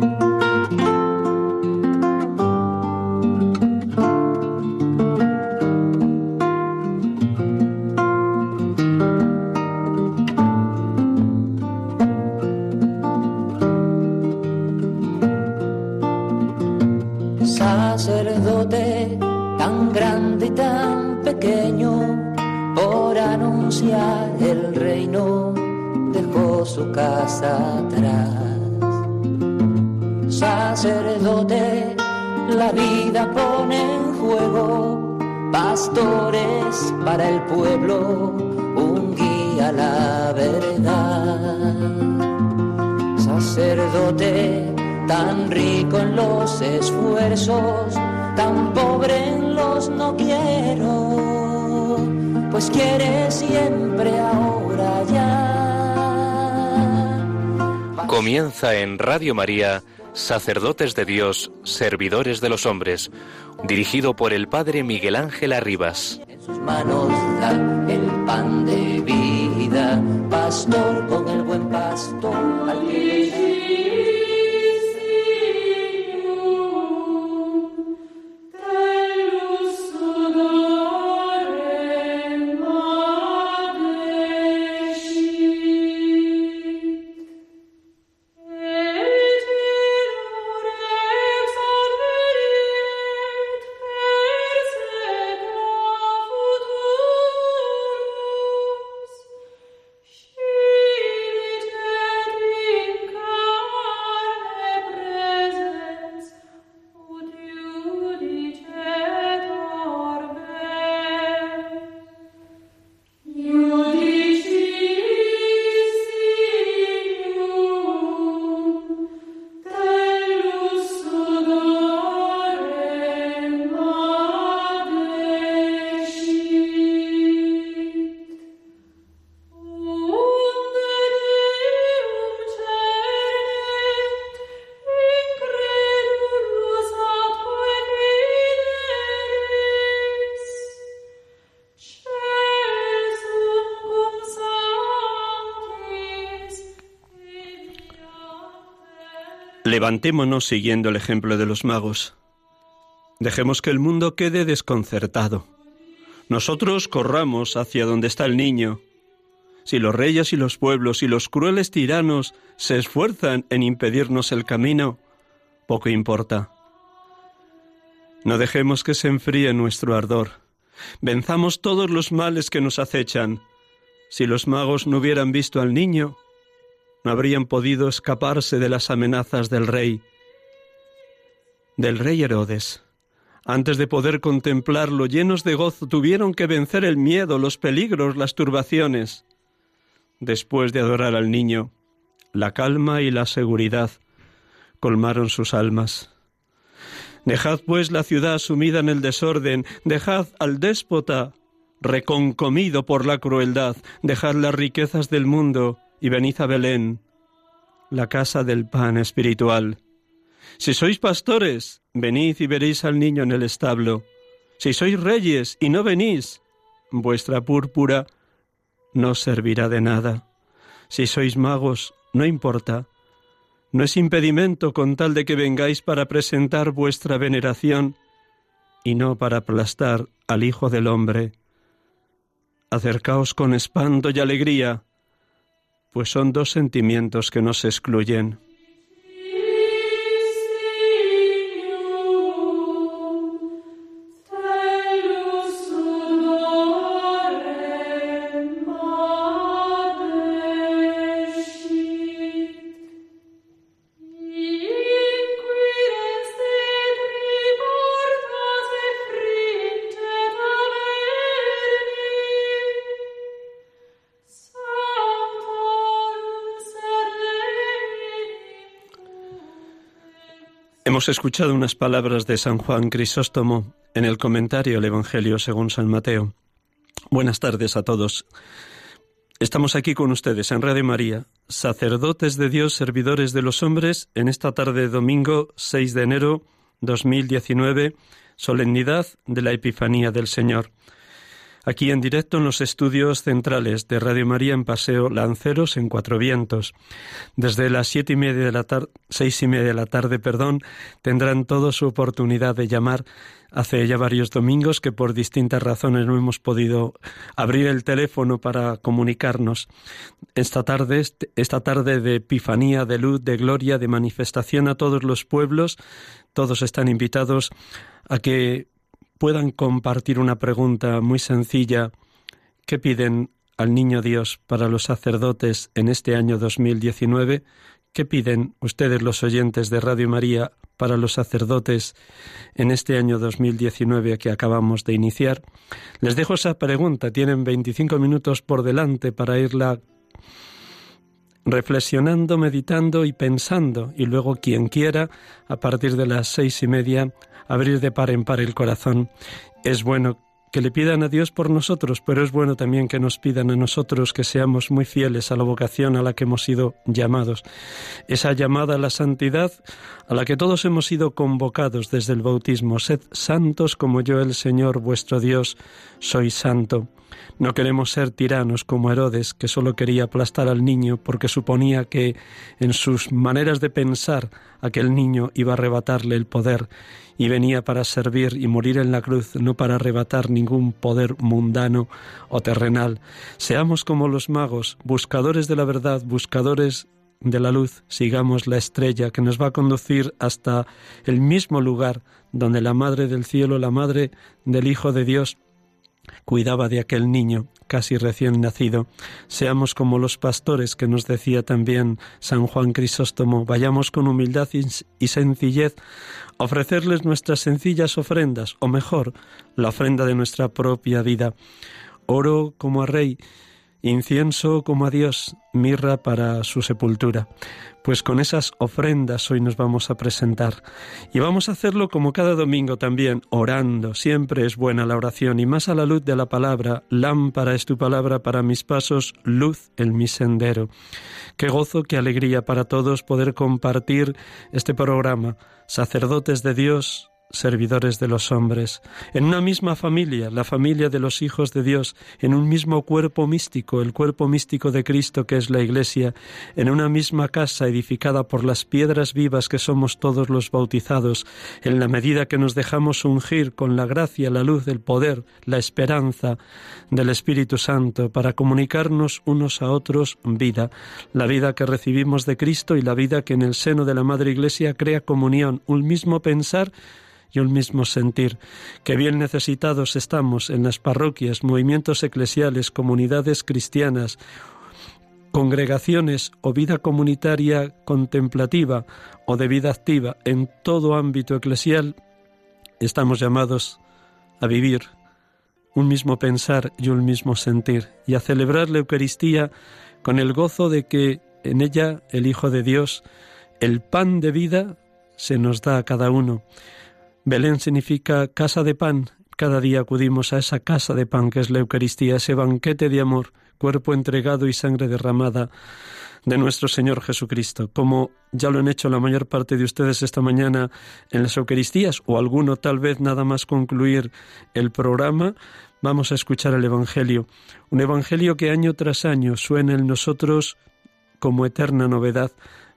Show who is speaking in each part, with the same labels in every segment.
Speaker 1: tan
Speaker 2: Radio María, Sacerdotes de Dios, Servidores de los Hombres, dirigido por el Padre Miguel Ángel Arribas.
Speaker 1: En sus manos el pan de vida, pastor
Speaker 3: Levantémonos siguiendo el ejemplo de los magos. Dejemos que el mundo quede desconcertado. Nosotros corramos hacia donde está el niño. Si los reyes y los pueblos y los crueles tiranos se esfuerzan en impedirnos el camino, poco importa. No dejemos que se enfríe nuestro ardor. Venzamos todos los males que nos acechan. Si los magos no hubieran visto al niño, no habrían podido escaparse de las amenazas del rey, del rey Herodes. Antes de poder contemplarlo llenos de gozo, tuvieron que vencer el miedo, los peligros, las turbaciones. Después de adorar al niño, la calma y la seguridad colmaron sus almas. Dejad pues la ciudad sumida en el desorden, dejad al déspota reconcomido por la crueldad, dejad las riquezas del mundo y venid a Belén, la casa del pan espiritual. Si sois pastores, venid y veréis al niño en el establo. Si sois reyes y no venís, vuestra púrpura no servirá de nada. Si sois magos, no importa. No es impedimento con tal de que vengáis para presentar vuestra veneración y no para aplastar al Hijo del Hombre. Acercaos con espanto y alegría pues son dos sentimientos que no se excluyen. Hemos escuchado unas palabras de San Juan Crisóstomo en el comentario al Evangelio según San Mateo. Buenas tardes a todos. Estamos aquí con ustedes en Radio María, sacerdotes de Dios, servidores de los hombres, en esta tarde de domingo 6 de enero 2019, solemnidad de la Epifanía del Señor. Aquí en directo en los estudios centrales de Radio María en Paseo Lanceros en Cuatro Vientos. Desde las siete y media de la tarde, seis y media de la tarde, perdón, tendrán toda su oportunidad de llamar. Hace ya varios domingos que por distintas razones no hemos podido abrir el teléfono para comunicarnos. Esta tarde, esta tarde de epifanía, de luz, de gloria, de manifestación a todos los pueblos, todos están invitados a que puedan compartir una pregunta muy sencilla. ¿Qué piden al Niño Dios para los sacerdotes en este año 2019? ¿Qué piden ustedes los oyentes de Radio María para los sacerdotes en este año 2019 que acabamos de iniciar? Les dejo esa pregunta. Tienen 25 minutos por delante para irla reflexionando, meditando y pensando. Y luego quien quiera, a partir de las seis y media, abrir de par en par el corazón. Es bueno que le pidan a Dios por nosotros, pero es bueno también que nos pidan a nosotros que seamos muy fieles a la vocación a la que hemos sido llamados. Esa llamada a la santidad a la que todos hemos sido convocados desde el bautismo. Sed santos como yo, el Señor vuestro Dios, soy santo. No queremos ser tiranos como Herodes, que solo quería aplastar al niño porque suponía que en sus maneras de pensar aquel niño iba a arrebatarle el poder y venía para servir y morir en la cruz, no para arrebatar ningún poder mundano o terrenal. Seamos como los magos, buscadores de la verdad, buscadores de la luz, sigamos la estrella que nos va a conducir hasta el mismo lugar donde la Madre del Cielo, la Madre del Hijo de Dios, cuidaba de aquel niño casi recién nacido. Seamos como los pastores que nos decía también San Juan Crisóstomo, vayamos con humildad y sencillez a ofrecerles nuestras sencillas ofrendas, o mejor, la ofrenda de nuestra propia vida. Oro como a rey, incienso como a Dios, mirra para su sepultura. Pues con esas ofrendas hoy nos vamos a presentar. Y vamos a hacerlo como cada domingo también, orando. Siempre es buena la oración y más a la luz de la palabra. Lámpara es tu palabra para mis pasos, luz en mi sendero. Qué gozo, qué alegría para todos poder compartir este programa. Sacerdotes de Dios, servidores de los hombres, en una misma familia, la familia de los hijos de Dios, en un mismo cuerpo místico, el cuerpo místico de Cristo que es la Iglesia, en una misma casa edificada por las piedras vivas que somos todos los bautizados, en la medida que nos dejamos ungir con la gracia, la luz, el poder, la esperanza del Espíritu Santo para comunicarnos unos a otros vida, la vida que recibimos de Cristo y la vida que en el seno de la Madre Iglesia crea comunión, un mismo pensar, y un mismo sentir, que bien necesitados estamos en las parroquias, movimientos eclesiales, comunidades cristianas, congregaciones o vida comunitaria contemplativa o de vida activa. En todo ámbito eclesial, estamos llamados a vivir un mismo pensar y un mismo sentir y a celebrar la Eucaristía con el gozo de que en ella el Hijo de Dios, el pan de vida, se nos da a cada uno Belén significa casa de pan. Cada día acudimos a esa casa de pan que es la Eucaristía, ese banquete de amor, cuerpo entregado y sangre derramada de nuestro Señor Jesucristo, como ya lo han hecho la mayor parte de ustedes esta mañana en las Eucaristías, o alguno tal vez nada más concluir el programa, vamos a escuchar el Evangelio, un Evangelio que año tras año suena en nosotros como eterna novedad,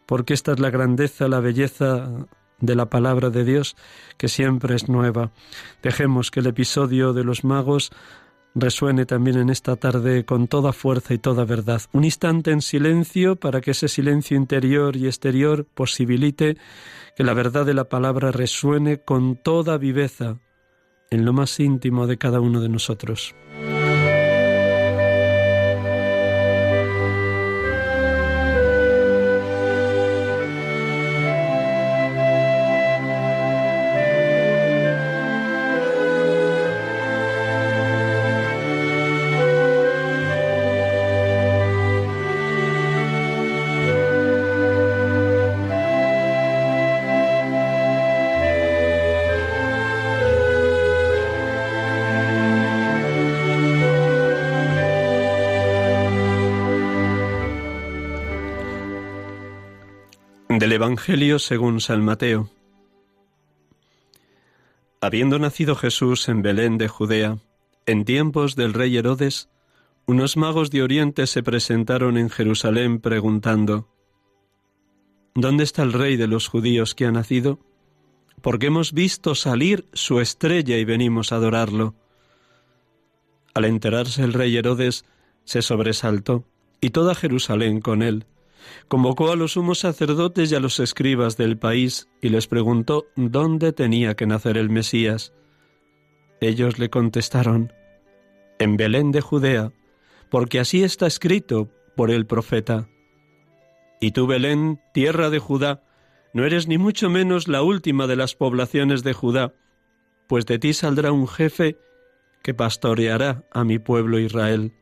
Speaker 3: porque esta es la grandeza, la belleza de la palabra de Dios, que siempre es nueva. Dejemos que el episodio de los magos resuene también en esta tarde con toda fuerza y toda verdad. Un instante en silencio para que ese silencio interior y exterior posibilite que la verdad de la palabra resuene con toda viveza en lo más íntimo de cada uno de nosotros. Del Evangelio según San Mateo. Habiendo nacido Jesús en Belén de Judea, En tiempos del rey Herodes, unos magos de Oriente se presentaron en Jerusalén preguntando, ¿Dónde está el rey de los judíos que ha nacido? Porque hemos visto salir su estrella y venimos a adorarlo. Al enterarse el rey Herodes, se sobresaltó, y toda Jerusalén con él. Convocó a los sumos sacerdotes y a los escribas del país y les preguntó dónde tenía que nacer el Mesías. Ellos le contestaron, en Belén de Judea, porque así está escrito por el profeta. Y tú, Belén, tierra de Judá, no eres ni mucho menos la última de las poblaciones de Judá, pues de ti saldrá un jefe que pastoreará a mi pueblo Israel.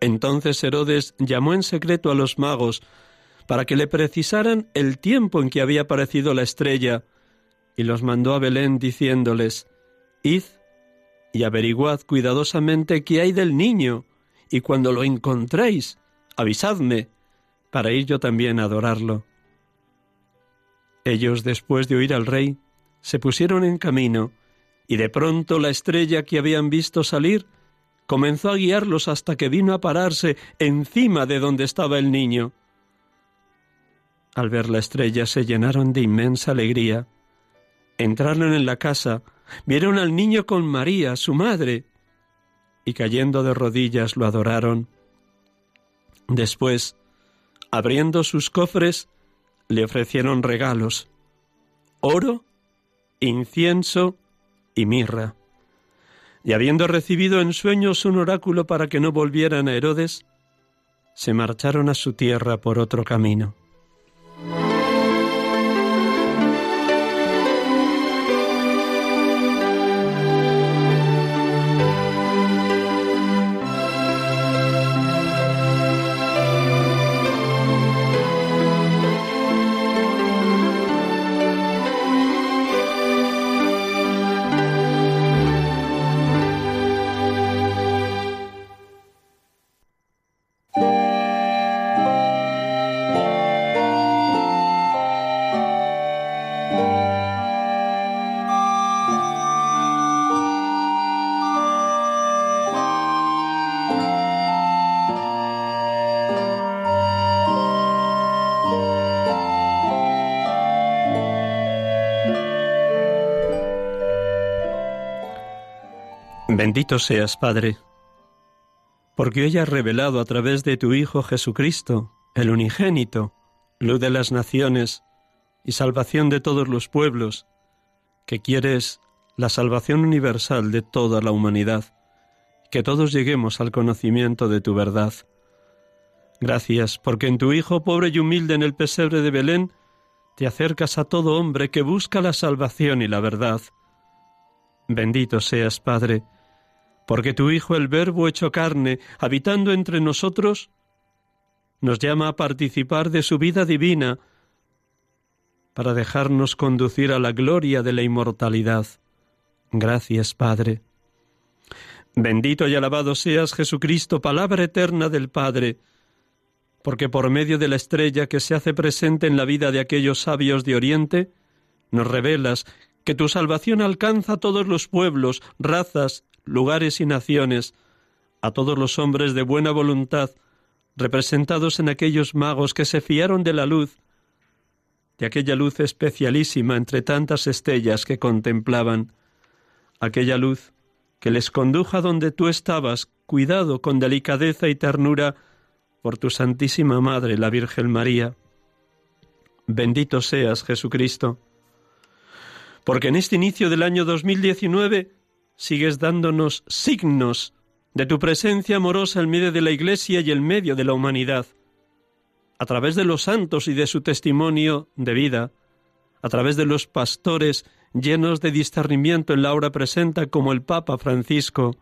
Speaker 3: Entonces Herodes llamó en secreto a los magos para que le precisaran el tiempo en que había aparecido la estrella, y los mandó a Belén diciéndoles, Id y averiguad cuidadosamente qué hay del niño, y cuando lo encontréis, avisadme, para ir yo también a adorarlo. Ellos, después de oír al rey, se pusieron en camino, y de pronto la estrella que habían visto salir comenzó a guiarlos hasta que vino a pararse encima de donde estaba el niño. Al ver la estrella se llenaron de inmensa alegría. Entraron en la casa, vieron al niño con María, su madre, y cayendo de rodillas lo adoraron. Después, abriendo sus cofres, le ofrecieron regalos, oro, incienso y mirra. Y habiendo recibido en sueños un oráculo para que no volvieran a Herodes, se marcharon a su tierra por otro camino. Bendito seas, Padre, porque hoy has revelado a través de tu Hijo Jesucristo, el unigénito, luz de las naciones y salvación de todos los pueblos, que quieres la salvación universal de toda la humanidad, que todos lleguemos al conocimiento de tu verdad. Gracias, porque en tu Hijo pobre y humilde en el pesebre de Belén, te acercas a todo hombre que busca la salvación y la verdad. Bendito seas, Padre, porque tu Hijo, el Verbo hecho carne, habitando entre nosotros, nos llama a participar de su vida divina para dejarnos conducir a la gloria de la inmortalidad. Gracias, Padre. Bendito y alabado seas Jesucristo, palabra eterna del Padre, porque por medio de la estrella que se hace presente en la vida de aquellos sabios de Oriente, nos revelas que tu salvación alcanza a todos los pueblos, razas, lugares y naciones, a todos los hombres de buena voluntad, representados en aquellos magos que se fiaron de la luz, de aquella luz especialísima entre tantas estrellas que contemplaban, aquella luz que les condujo a donde tú estabas, cuidado con delicadeza y ternura por tu Santísima Madre, la Virgen María. Bendito seas, Jesucristo, porque en este inicio del año 2019 sigues dándonos signos de tu presencia amorosa en medio de la Iglesia y en medio de la humanidad, a través de los santos y de su testimonio de vida, a través de los pastores llenos de discernimiento en la hora presenta como el Papa Francisco,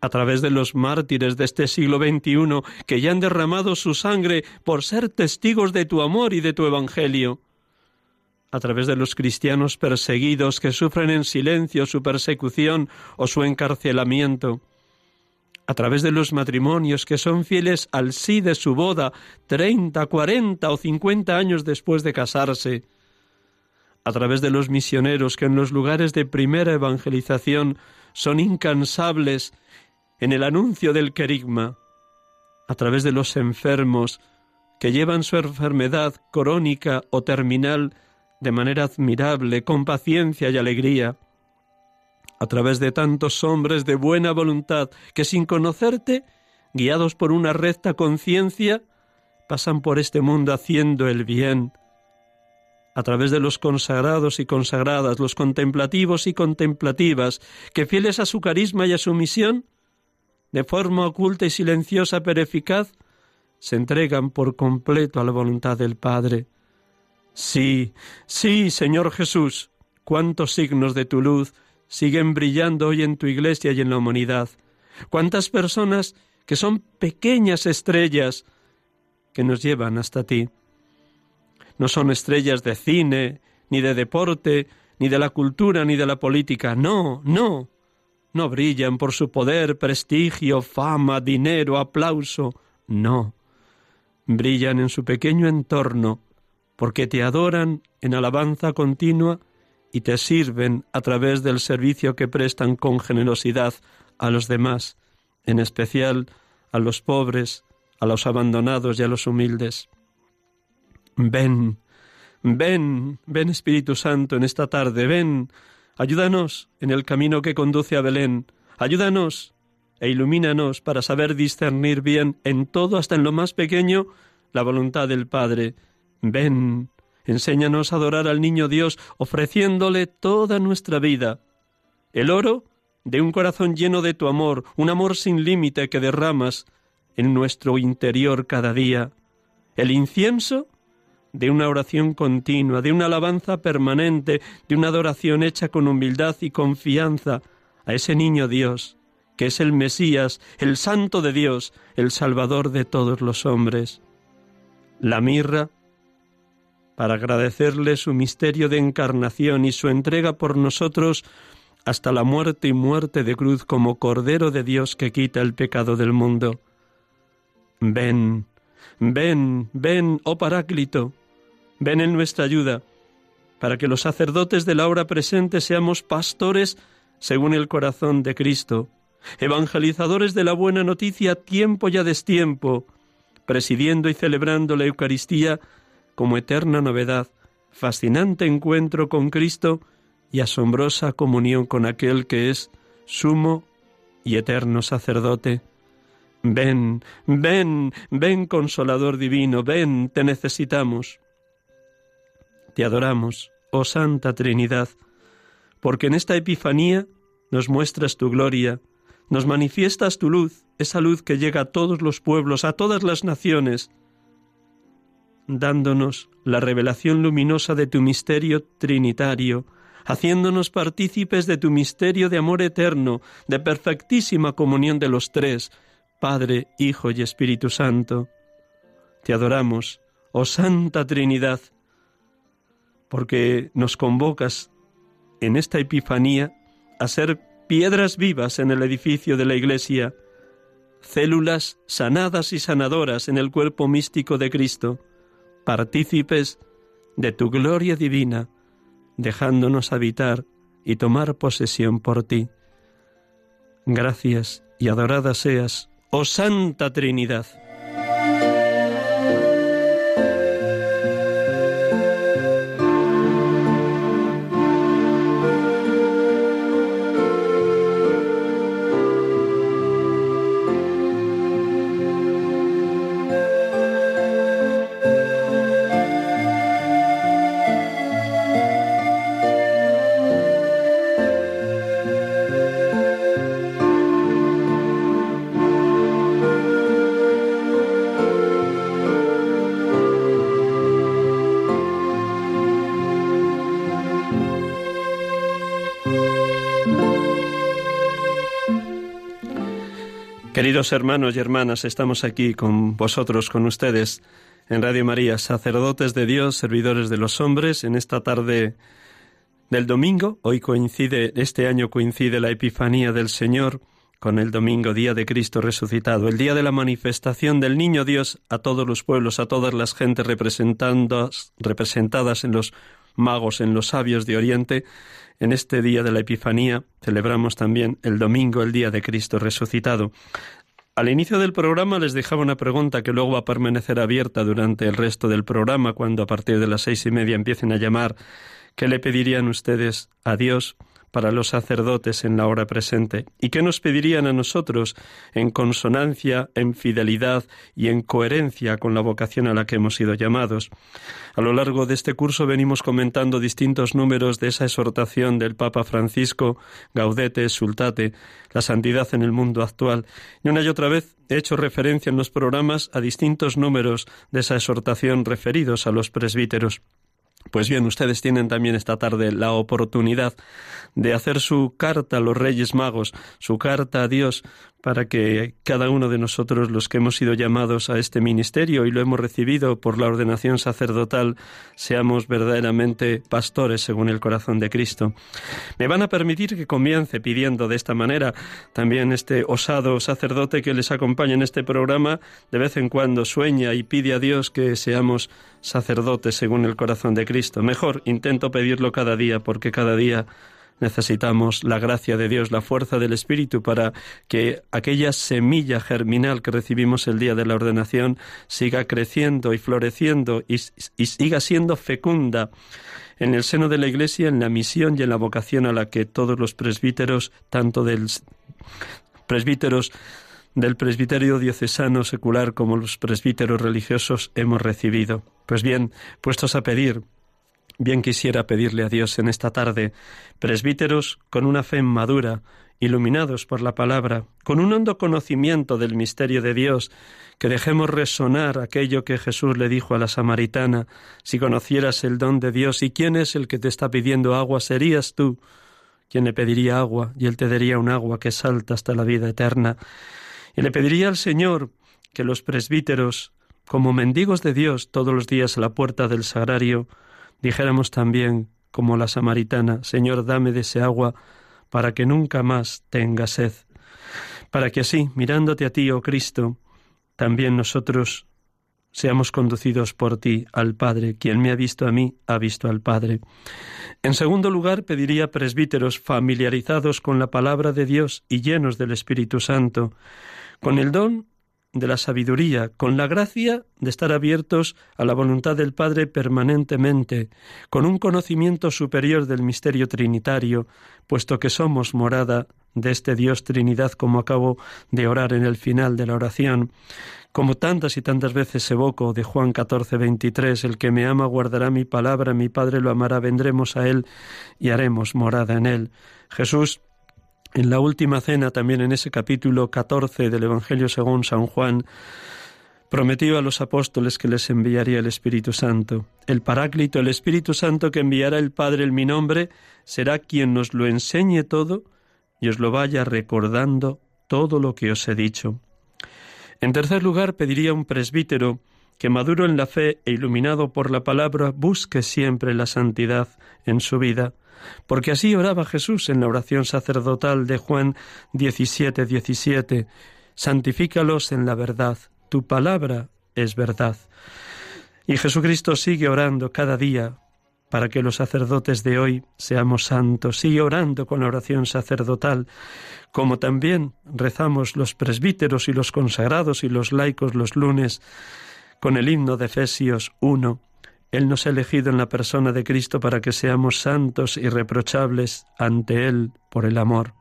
Speaker 3: a través de los mártires de este siglo XXI que ya han derramado su sangre por ser testigos de tu amor y de tu Evangelio, a través de los cristianos perseguidos que sufren en silencio su persecución o su encarcelamiento, a través de los matrimonios que son fieles al sí de su boda treinta, cuarenta o cincuenta años después de casarse, a través de los misioneros que en los lugares de primera evangelización son incansables en el anuncio del querigma, a través de los enfermos que llevan su enfermedad crónica o terminal de manera admirable, con paciencia y alegría, a través de tantos hombres de buena voluntad que sin conocerte, guiados por una recta conciencia, pasan por este mundo haciendo el bien, a través de los consagrados y consagradas, los contemplativos y contemplativas, que fieles a su carisma y a su misión, de forma oculta y silenciosa pero eficaz, se entregan por completo a la voluntad del Padre. Sí, sí, Señor Jesús, cuántos signos de tu luz siguen brillando hoy en tu iglesia y en la humanidad. Cuántas personas que son pequeñas estrellas que nos llevan hasta ti. No son estrellas de cine, ni de deporte, ni de la cultura, ni de la política. No, no. No brillan por su poder, prestigio, fama, dinero, aplauso. No. Brillan en su pequeño entorno, porque te adoran en alabanza continua y te sirven a través del servicio que prestan con generosidad a los demás, en especial a los pobres, a los abandonados y a los humildes. Ven, ven, ven Espíritu Santo en esta tarde, ven, ayúdanos en el camino que conduce a Belén, ayúdanos e ilumínanos para saber discernir bien en todo, hasta en lo más pequeño, la voluntad del Padre. Ven, Enséñanos a adorar al niño Dios ofreciéndole toda nuestra vida. El oro de un corazón lleno de tu amor, un amor sin límite que derramas en nuestro interior cada día. El incienso de una oración continua, de una alabanza permanente, de una adoración hecha con humildad y confianza a ese niño Dios, que es el Mesías, el Santo de Dios, el Salvador de todos los hombres. La mirra para agradecerle su misterio de encarnación y su entrega por nosotros hasta la muerte y muerte de cruz como Cordero de Dios que quita el pecado del mundo. Ven, ven, ven, oh Paráclito, ven en nuestra ayuda, para que los sacerdotes de la hora presente seamos pastores según el corazón de Cristo, evangelizadores de la buena noticia tiempo y a destiempo, presidiendo y celebrando la Eucaristía como eterna novedad, fascinante encuentro con Cristo y asombrosa comunión con aquel que es sumo y eterno sacerdote. Ven, ven, ven, consolador divino, ven, te necesitamos. Te adoramos, oh Santa Trinidad, porque en esta Epifanía nos muestras tu gloria, nos manifiestas tu luz, esa luz que llega a todos los pueblos, a todas las naciones, dándonos la revelación luminosa de tu misterio trinitario, haciéndonos partícipes de tu misterio de amor eterno, de perfectísima comunión de los tres, Padre, Hijo y Espíritu Santo. Te adoramos, oh Santa Trinidad, porque nos convocas en esta Epifanía a ser piedras vivas en el edificio de la Iglesia, células sanadas y sanadoras en el cuerpo místico de Cristo, partícipes de tu gloria divina, dejándonos habitar y tomar posesión por ti. Gracias y adorada seas, oh Santa Trinidad. Queridos hermanos y hermanas, estamos aquí con vosotros, con ustedes, en Radio María, sacerdotes de Dios, servidores de los hombres, en esta tarde del domingo. Hoy coincide, este año coincide la Epifanía del Señor con el domingo, día de Cristo resucitado, el día de la manifestación del Niño Dios a todos los pueblos, a todas las gentes representadas en los magos en los sabios de Oriente, en este día de la Epifanía celebramos también el domingo, el día de Cristo resucitado. Al inicio del programa les dejaba una pregunta que luego va a permanecer abierta durante el resto del programa, cuando a partir de las seis y media empiecen a llamar. ¿Qué le pedirían ustedes a Dios? Para los sacerdotes en la hora presente y qué nos pedirían a nosotros en consonancia, en fidelidad y en coherencia con la vocación a la que hemos sido llamados. A lo largo de este curso venimos comentando distintos números de esa exhortación del Papa Francisco, Gaudete, Sultate, la santidad en el mundo actual. Y una y otra vez he hecho referencia en los programas a distintos números de esa exhortación referidos a los presbíteros. Pues bien, ustedes tienen también esta tarde la oportunidad de hacer su carta a los Reyes Magos, su carta a Dios, para que cada uno de nosotros, los que hemos sido llamados a este ministerio y lo hemos recibido por la ordenación sacerdotal, seamos verdaderamente pastores según el corazón de Cristo. Me van a permitir que comience pidiendo de esta manera también este osado sacerdote que les acompaña en este programa, de vez en cuando sueña y pide a Dios que seamos sacerdotes según el corazón de Cristo. Mejor, intento pedirlo cada día porque cada día necesitamos la gracia de Dios, la fuerza del Espíritu para que aquella semilla germinal que recibimos el día de la ordenación siga creciendo y floreciendo y, siga siendo fecunda en el seno de la Iglesia, en la misión y en la vocación a la que todos los presbíteros, tanto del presbíteros del presbiterio diocesano secular como los presbíteros religiosos hemos recibido. Pues bien, puestos a pedir Bien quisiera pedirle a Dios en esta tarde, presbíteros con una fe madura, iluminados por la palabra, con un hondo conocimiento del misterio de Dios, que dejemos resonar aquello que Jesús le dijo a la samaritana, si conocieras el don de Dios y quién es el que te está pidiendo agua, serías tú quien le pediría agua y él te daría un agua que salta hasta la vida eterna. Y le pediría al Señor que los presbíteros, como mendigos de Dios todos los días a la puerta del sagrario, dijéramos también, como la samaritana, Señor, dame de ese agua para que nunca más tenga sed, para que así, mirándote a ti, oh Cristo, también nosotros seamos conducidos por ti al Padre. Quien me ha visto a mí, ha visto al Padre. En segundo lugar, pediría presbíteros familiarizados con la palabra de Dios y llenos del Espíritu Santo, con el don de la sabiduría, con la gracia de estar abiertos a la voluntad del Padre permanentemente, con un conocimiento superior del misterio trinitario, puesto que somos morada de este Dios Trinidad, como acabo de orar en el final de la oración, como tantas y tantas veces evoco de Juan 14, 23, el que me ama guardará mi palabra, mi Padre lo amará, vendremos a él y haremos morada en él. Jesús en la última cena, también en ese capítulo 14 del Evangelio según San Juan, prometió a los apóstoles que les enviaría el Espíritu Santo. El Paráclito, el Espíritu Santo que enviará el Padre en mi nombre, será quien nos lo enseñe todo y os lo vaya recordando todo lo que os he dicho. En tercer lugar, pediría un presbítero que maduro en la fe e iluminado por la palabra busque siempre la santidad en su vida, porque así oraba Jesús en la oración sacerdotal de Juan 17, 17. Santifícalos en la verdad, tu palabra es verdad. Y Jesucristo sigue orando cada día para que los sacerdotes de hoy seamos santos. Sigue orando con la oración sacerdotal, como también rezamos los presbíteros y los consagrados y los laicos los lunes con el himno de Efesios 1. Él nos ha elegido en la persona de Cristo para que seamos santos y reprochables ante Él por el amor.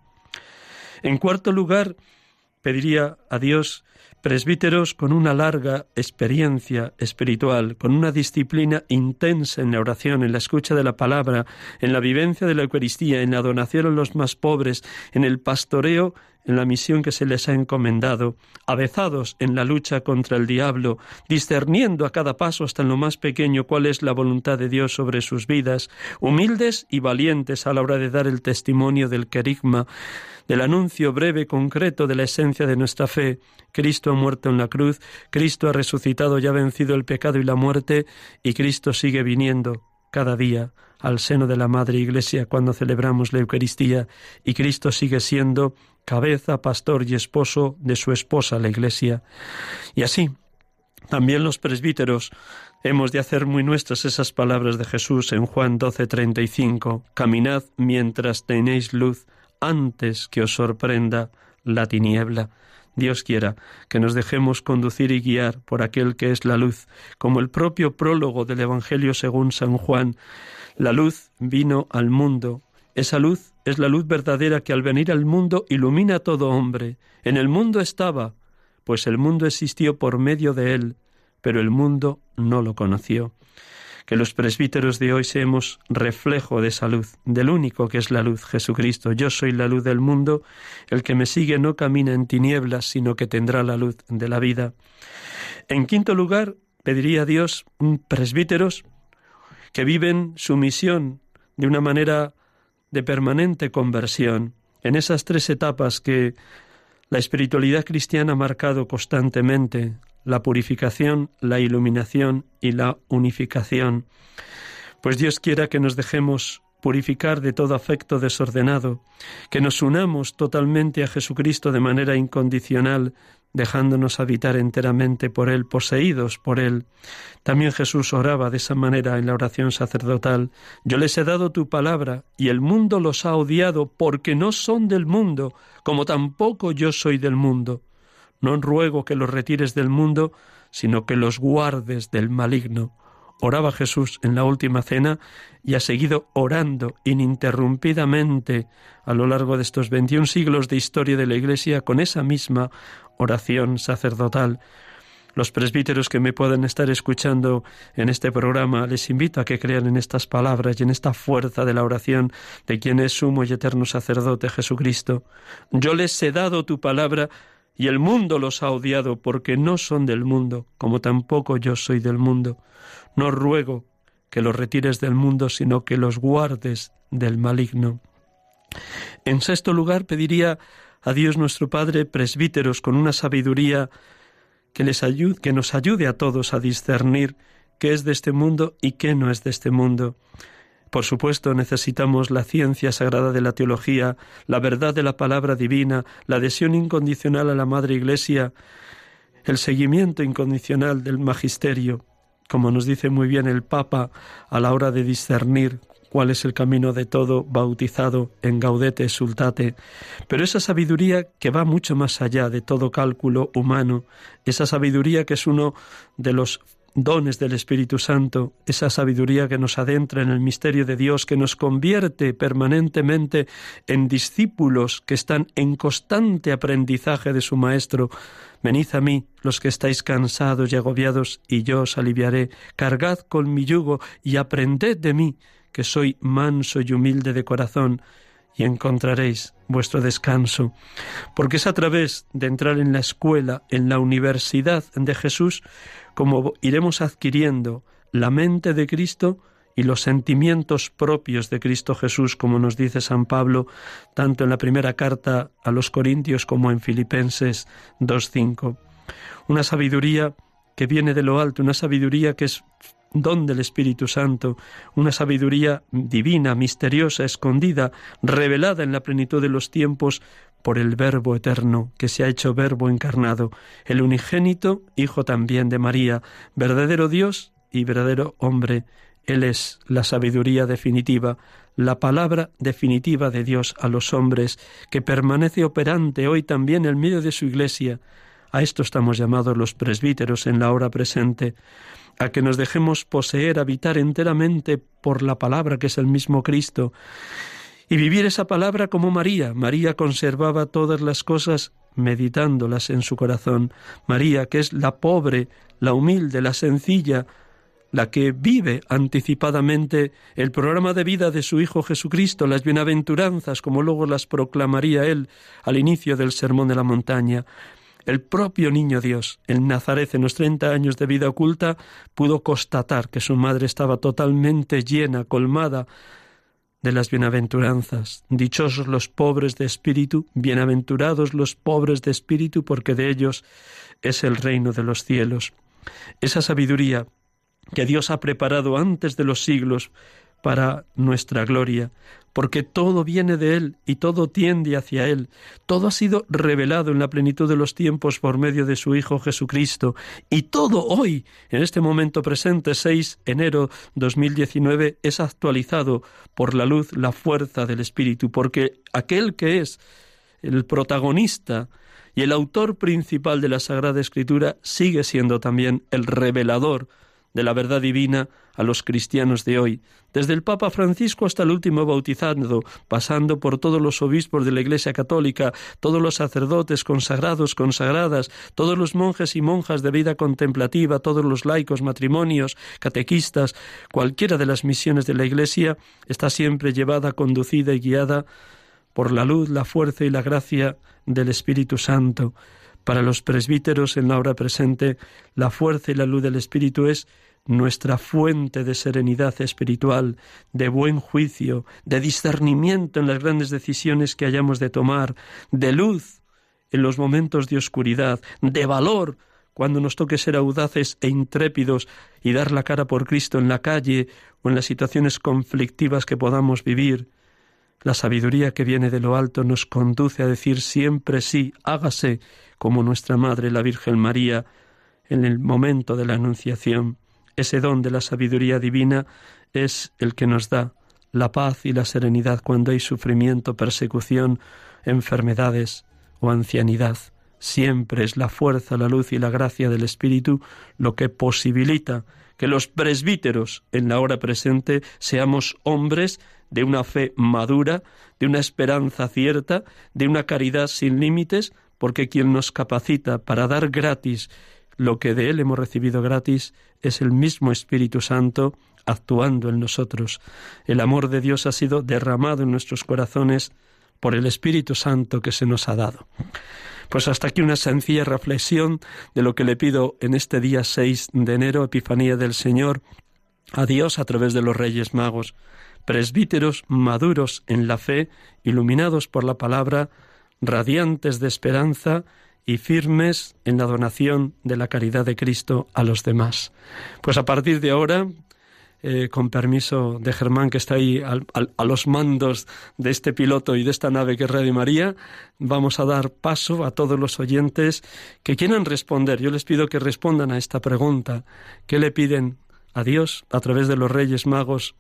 Speaker 3: En cuarto lugar, pediría a Dios presbíteros con una larga experiencia espiritual, con una disciplina intensa en la oración, en la escucha de la palabra, en la vivencia de la Eucaristía, en la donación a los más pobres, en el pastoreo en la misión que se les ha encomendado, avezados en la lucha contra el diablo, discerniendo a cada paso hasta en lo más pequeño cuál es la voluntad de Dios sobre sus vidas, humildes y valientes a la hora de dar el testimonio del querigma, del anuncio breve concreto de la esencia de nuestra fe. Cristo ha muerto en la cruz, Cristo ha resucitado y ha vencido el pecado y la muerte, y Cristo sigue viniendo cada día al seno de la Madre Iglesia cuando celebramos la Eucaristía, y Cristo sigue siendo cabeza, pastor y esposo de su esposa, la Iglesia. Y así, También los presbíteros hemos de hacer muy nuestras esas palabras de Jesús en Juan 12:35. Caminad mientras tenéis luz antes que os sorprenda la tiniebla. Dios quiera que nos dejemos conducir y guiar por aquel que es la luz, como el propio prólogo del Evangelio según San Juan. La luz vino al mundo. Esa luz es la luz verdadera que al venir al mundo ilumina a todo hombre. En el mundo estaba, pues el mundo existió por medio de él, pero el mundo no lo conoció que los presbíteros de hoy seamos reflejo de esa luz, del único que es la luz, Jesucristo. Yo soy la luz del mundo, el que me sigue no camina en tinieblas, sino que tendrá la luz de la vida. En quinto lugar, pediría a Dios presbíteros que viven su misión de una manera de permanente conversión, en esas tres etapas que la espiritualidad cristiana ha marcado constantemente, la purificación, la iluminación y la unificación. Pues Dios quiera que nos dejemos purificar de todo afecto desordenado, que nos unamos totalmente a Jesucristo de manera incondicional, dejándonos habitar enteramente por Él, poseídos por Él. También Jesús oraba de esa manera en la oración sacerdotal. Yo les he dado tu palabra, y el mundo los ha odiado, porque no son del mundo, como tampoco yo soy del mundo. No ruego que los retires del mundo, sino que los guardes del maligno. Oraba Jesús en la última cena y ha seguido orando ininterrumpidamente a lo largo de estos 21 siglos de historia de la Iglesia con esa misma oración sacerdotal. Los presbíteros que me pueden estar escuchando en este programa, les invito a que crean en estas palabras y en esta fuerza de la oración de quien es sumo y eterno sacerdote Jesucristo. Yo les he dado tu palabra y el mundo los ha odiado porque no son del mundo, como tampoco yo soy del mundo. No ruego que los retires del mundo, sino que los guardes del maligno. En sexto lugar, pediría a Dios nuestro Padre presbíteros con una sabiduría que, les que nos ayude a todos a discernir qué es de este mundo y qué no es de este mundo. Por supuesto, necesitamos la ciencia sagrada de la teología, la verdad de la palabra divina, la adhesión incondicional a la Madre Iglesia, el seguimiento incondicional del magisterio, como nos dice muy bien el Papa a la hora de discernir cuál es el camino de todo bautizado en gaudete sultate, pero esa sabiduría que va mucho más allá de todo cálculo humano, esa sabiduría que es uno de los dones del Espíritu Santo, esa sabiduría que nos adentra en el misterio de Dios, que nos convierte permanentemente en discípulos que están en constante aprendizaje de su Maestro. Venid a mí, los que estáis cansados y agobiados, y yo os aliviaré. Cargad con mi yugo y aprended de mí, que soy manso y humilde de corazón, y encontraréis vuestro descanso, porque es a través de entrar en la escuela, en la universidad de Jesús, como iremos adquiriendo la mente de Cristo y los sentimientos propios de Cristo Jesús, como nos dice San Pablo, tanto en la primera carta a los Corintios como en Filipenses 2.5. Una sabiduría que viene de lo alto, una sabiduría que es don del Espíritu Santo, una sabiduría divina, misteriosa, escondida, revelada en la plenitud de los tiempos por el Verbo eterno, que se ha hecho Verbo encarnado, el unigénito, Hijo también de María, verdadero Dios y verdadero hombre. Él es la sabiduría definitiva, la palabra definitiva de Dios a los hombres, que permanece operante hoy también en medio de su Iglesia. A esto estamos llamados los presbíteros en la hora presente, a que nos dejemos poseer, habitar enteramente por la palabra que es el mismo Cristo, y vivir esa palabra como María. María conservaba todas las cosas meditándolas en su corazón. María, que es la pobre, la humilde, la sencilla, la que vive anticipadamente el programa de vida de su Hijo Jesucristo, las bienaventuranzas, como luego las proclamaría él al inicio del Sermón de la Montaña. El propio niño Dios, el Nazaret, en los treinta años de vida oculta, pudo constatar que su madre estaba totalmente llena, colmada de las bienaventuranzas. Dichosos los pobres de espíritu, bienaventurados los pobres de espíritu, porque de ellos es el reino de los cielos. Esa sabiduría que Dios ha preparado antes de los siglos para nuestra gloria, porque todo viene de Él y todo tiende hacia Él. Todo ha sido revelado en la plenitud de los tiempos por medio de su Hijo Jesucristo. Y todo hoy, en este momento presente, 6 de enero 2019, es actualizado por la luz, la fuerza del Espíritu, porque aquel que es el protagonista y el autor principal de la Sagrada Escritura sigue siendo también el revelador de la verdad divina a los cristianos de hoy, desde el Papa Francisco hasta el último bautizado, pasando por todos los obispos de la Iglesia Católica, todos los sacerdotes consagrados, consagradas, todos los monjes y monjas de vida contemplativa, todos los laicos, matrimonios, catequistas, cualquiera de las misiones de la Iglesia está siempre llevada, conducida y guiada por la luz, la fuerza y la gracia del Espíritu Santo. Para los presbíteros en la hora presente, la fuerza y la luz del Espíritu es nuestra fuente de serenidad espiritual, de buen juicio, de discernimiento en las grandes decisiones que hayamos de tomar, de luz en los momentos de oscuridad, de valor cuando nos toque ser audaces e intrépidos y dar la cara por Cristo en la calle o en las situaciones conflictivas que podamos vivir. La sabiduría que viene de lo alto nos conduce a decir siempre sí, hágase, como nuestra Madre la Virgen María en el momento de la Anunciación. Ese don de la sabiduría divina es el que nos da la paz y la serenidad cuando hay sufrimiento, persecución, enfermedades o ancianidad. Siempre es la fuerza, la luz y la gracia del Espíritu lo que posibilita que los presbíteros en la hora presente seamos hombres de una fe madura, de una esperanza cierta, de una caridad sin límites, porque quien nos capacita para dar gratis lo que de Él hemos recibido gratis es el mismo Espíritu Santo actuando en nosotros. El amor de Dios ha sido derramado en nuestros corazones por el Espíritu Santo que se nos ha dado. Pues hasta aquí una sencilla reflexión de lo que le pido en este día 6 de enero, Epifanía del Señor, a Dios a través de los Reyes Magos, presbíteros maduros en la fe, iluminados por la palabra, radiantes de esperanza, y firmes en la donación de la caridad de Cristo a los demás. Pues a partir de ahora, eh, con permiso de Germán, que está ahí a los mandos de este piloto y de esta nave que es Radio María, vamos a dar paso a todos los oyentes que quieran responder. Yo les pido que respondan a esta pregunta. ¿Qué le piden a Dios a través de los Reyes Magos?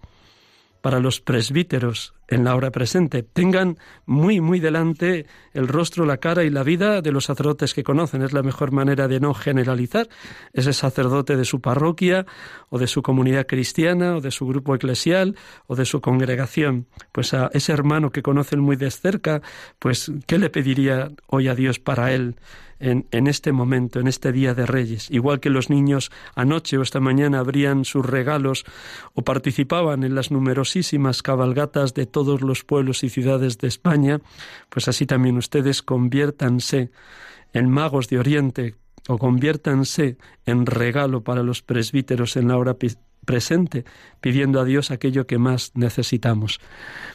Speaker 3: Para los presbíteros en la hora presente. Tengan muy, muy delante el rostro, la cara y la vida de los sacerdotes que conocen. Es la mejor manera de no generalizar. Ese sacerdote de su parroquia o de su comunidad cristiana o de su grupo eclesial o de su congregación. Pues a ese hermano que conocen muy de cerca, pues ¿qué le pediría hoy a Dios para él? en, este momento, en este Día de Reyes. Igual que los niños anoche o esta mañana abrían sus regalos o participaban en las numerosísimas cabalgatas de todos los pueblos y ciudades de España, pues así también ustedes conviértanse en magos de Oriente o conviértanse en regalo para los presbíteros en la hora presente, pidiendo a Dios aquello que más necesitamos.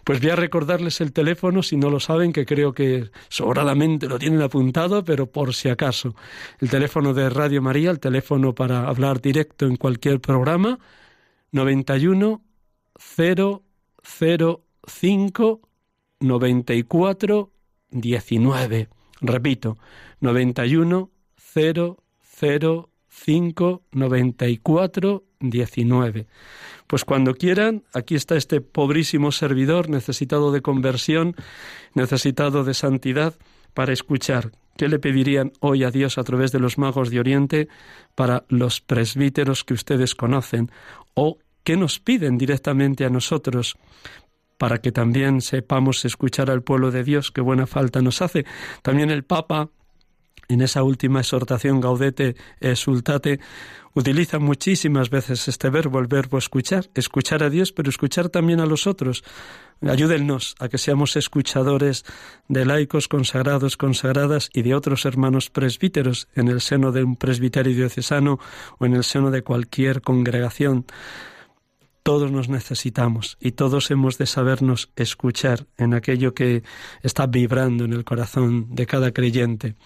Speaker 3: Pues voy a recordarles el teléfono, si no lo saben, que creo que sobradamente lo tienen apuntado, pero por si acaso. El teléfono de Radio María, el teléfono para hablar directo en cualquier programa, 91 005 94 19. Repito, 91 005 94 19. Pues cuando quieran, aquí está este pobrísimo servidor necesitado de conversión, necesitado de santidad, para escuchar. ¿Qué le pedirían hoy a Dios a través de los magos de Oriente para los presbíteros que ustedes conocen? ¿O qué nos piden directamente a nosotros para que también sepamos escuchar al pueblo de Dios, qué buena falta nos hace. También el Papa en esa última exhortación Gaudete exultate, utiliza muchísimas veces este verbo, el verbo escuchar, escuchar a Dios, pero escuchar también a los otros. Ayúdennos a que seamos escuchadores de laicos consagrados, consagradas y de otros hermanos presbíteros en el seno de un presbiterio diocesano o en el seno de cualquier congregación. Todos nos necesitamos y todos hemos de sabernos escuchar en aquello que está vibrando en el corazón de cada creyente.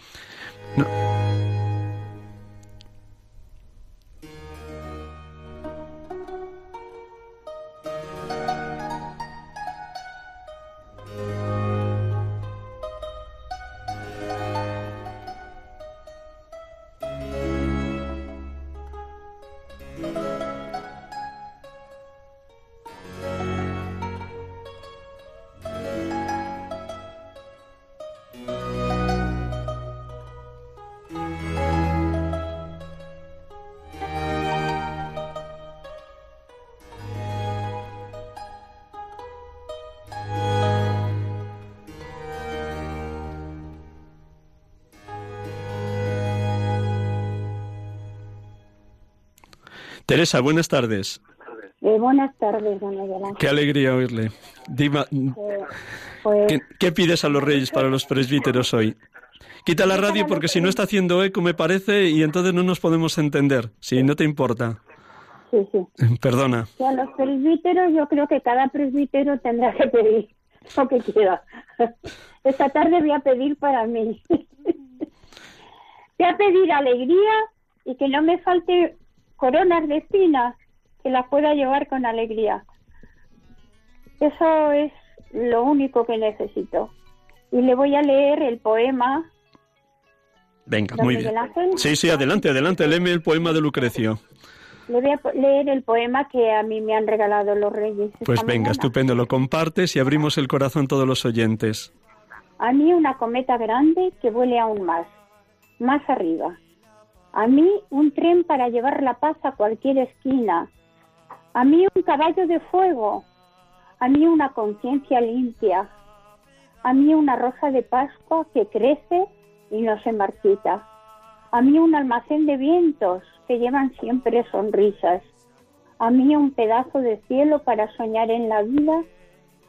Speaker 3: Teresa, buenas tardes.
Speaker 4: Eh, buenas tardes, don Miguel
Speaker 3: Qué alegría oírle. Dima,
Speaker 4: Eh, pues,
Speaker 3: ¿qué, qué pides a los reyes para los presbíteros hoy? Quita la radio porque si no está haciendo eco, me parece, y entonces no nos podemos entender, si no te importa.
Speaker 4: sí, sí.
Speaker 3: Perdona.
Speaker 4: Que a los presbíteros, yo creo que cada presbítero tendrá que pedir lo que quiera. Esta tarde voy a pedir para mí. Voy a pedir alegría y que no me falte coronas de espinas, que las pueda llevar con alegría. Eso es lo único que necesito. Y le voy a leer el poema.
Speaker 3: Venga, muy bien. Sí, sí, adelante, adelante, léeme el poema de Lucrecio.
Speaker 4: Le voy a leer el poema que a mí me han regalado los reyes.
Speaker 3: Pues venga,
Speaker 4: mañana.
Speaker 3: estupendo, lo compartes y abrimos el corazón todos los oyentes.
Speaker 4: A mí una cometa grande que vuele aún más, más arriba. A mí un tren para llevar la paz a cualquier esquina. A mí un caballo de fuego. A mí una conciencia limpia. A mí una rosa de Pascua que crece y no se marchita. A mí un almacén de vientos que llevan siempre sonrisas. A mí un pedazo de cielo para soñar en la vida.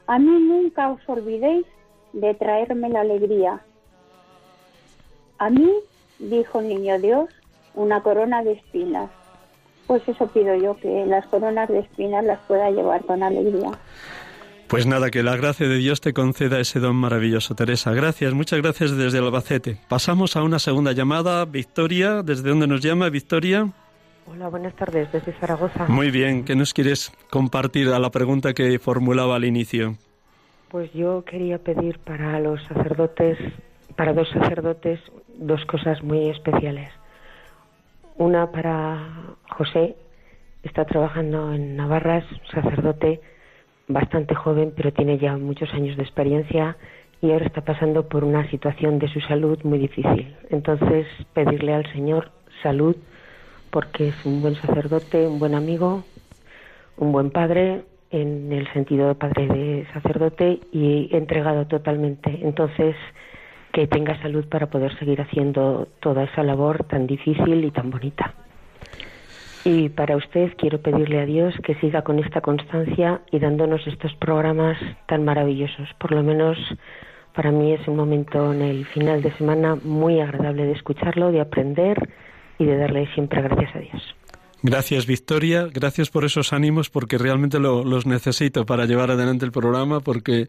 Speaker 4: A mí nunca os olvidéis de traerme la alegría. A mí, dijo el niño Dios, una corona de espinas. Pues eso pido yo, que las coronas de espinas las pueda llevar con alegría.
Speaker 3: Pues nada, que la gracia de Dios te conceda ese don maravilloso, Teresa. Gracias, muchas gracias desde Albacete. Pasamos a una segunda llamada. Victoria, ¿desde dónde nos llama Victoria?
Speaker 5: Hola, buenas tardes, desde Zaragoza.
Speaker 3: Muy bien, ¿qué nos quieres compartir a la pregunta que formulaba al inicio?
Speaker 5: Pues yo quería pedir para los sacerdotes, para dos sacerdotes, dos cosas muy especiales. Una para José, está trabajando en Navarra, sacerdote bastante joven, pero tiene ya muchos años de experiencia y ahora está pasando por una situación de su salud muy difícil. Entonces, pedirle al Señor salud, porque es un buen sacerdote, un buen amigo, un buen padre, en el sentido de padre de sacerdote y entregado totalmente. Entonces, que tenga salud para poder seguir haciendo toda esa labor tan difícil y tan bonita. Y para usted quiero pedirle a Dios que siga con esta constancia y dándonos estos programas tan maravillosos. Por lo menos para mí es un momento en el final de semana muy agradable de escucharlo, de aprender y de darle siempre gracias a Dios.
Speaker 3: Gracias, Victoria. Gracias por esos ánimos, porque realmente lo- los necesito para llevar adelante el programa, porque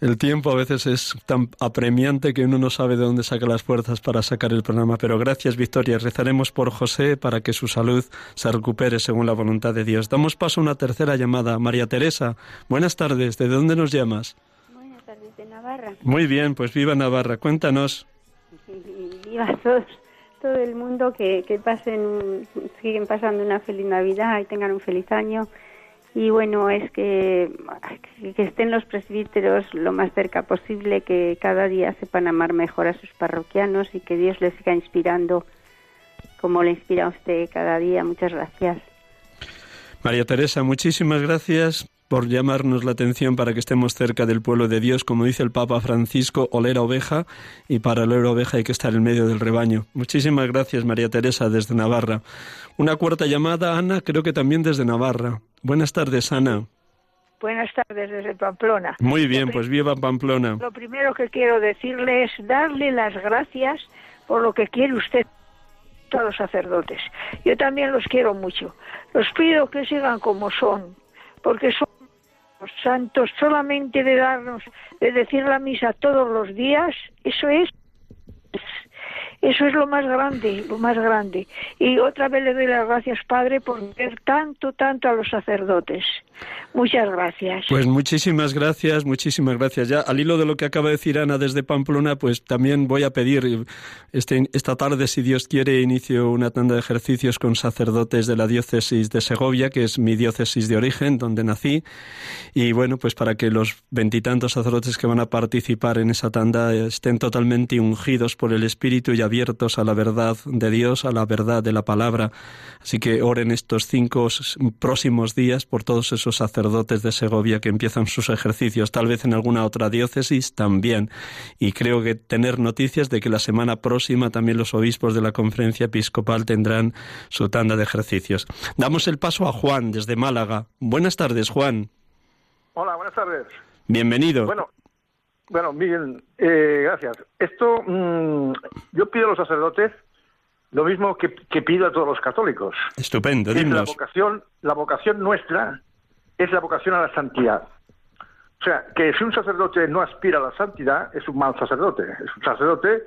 Speaker 3: el tiempo a veces es tan apremiante que uno no sabe de dónde saca las fuerzas para sacar el programa. Pero gracias, Victoria. Rezaremos por José para que su salud se recupere según la voluntad de Dios. Damos paso a una tercera llamada. María Teresa, buenas tardes. ¿De dónde nos llamas?
Speaker 4: Buenas tardes de Navarra.
Speaker 3: Muy bien, pues viva Navarra. Cuéntanos.
Speaker 4: Viva todos, todo el mundo que, que pasen, siguen pasando una feliz Navidad y tengan un feliz año. Y bueno, es que, que estén los presbíteros lo más cerca posible, que cada día sepan amar mejor a sus parroquianos y que Dios les siga inspirando como le inspira a usted cada día. Muchas gracias.
Speaker 3: María Teresa, muchísimas gracias por llamarnos la atención para que estemos cerca del pueblo de Dios, como dice el Papa Francisco, oler a oveja, y para oler a oveja hay que estar en medio del rebaño. Muchísimas gracias, María Teresa, desde Navarra. Una cuarta llamada, Ana, creo que también desde Navarra. Buenas tardes, Ana.
Speaker 6: Buenas tardes desde Pamplona.
Speaker 3: Muy bien, pues viva Pamplona.
Speaker 6: Lo primero que quiero decirle es darle las gracias por lo que quiere usted a los sacerdotes. Yo también los quiero mucho. Los pido que sigan como son, porque son santos solamente de darnos, de decir la misa todos los días, eso es eso es lo más grande, lo más grande. Y otra vez le doy las gracias, Padre, por ver tanto, tanto a los sacerdotes. Muchas gracias.
Speaker 3: Pues muchísimas gracias, muchísimas gracias. Ya al hilo de lo que acaba de decir Ana desde Pamplona, pues también voy a pedir este, esta tarde, si Dios quiere, inicio una tanda de ejercicios con sacerdotes de la diócesis de Segovia, que es mi diócesis de origen, donde nací. Y bueno, pues para que los veintitantos sacerdotes que van a participar en esa tanda estén totalmente ungidos por el Espíritu y abiertos a la verdad de Dios, a la verdad de la palabra. Así que oren estos cinco próximos días por todos esos sacerdotes de Segovia que empiezan sus ejercicios, tal vez en alguna otra diócesis también. Y creo que tener noticias de que la semana próxima también los obispos de la conferencia episcopal tendrán su tanda de ejercicios. Damos el paso a Juan desde Málaga. Buenas tardes, Juan.
Speaker 7: Hola, buenas tardes.
Speaker 3: Bienvenido.
Speaker 7: Bueno, bueno, Miguel, eh, gracias. Esto, mm, yo pido a los sacerdotes lo mismo que, pido a todos los católicos.
Speaker 3: Estupendo,
Speaker 7: La vocación, la vocación nuestra es la vocación a la santidad. O sea, que si un sacerdote no aspira a la santidad, es un mal sacerdote. Es un sacerdote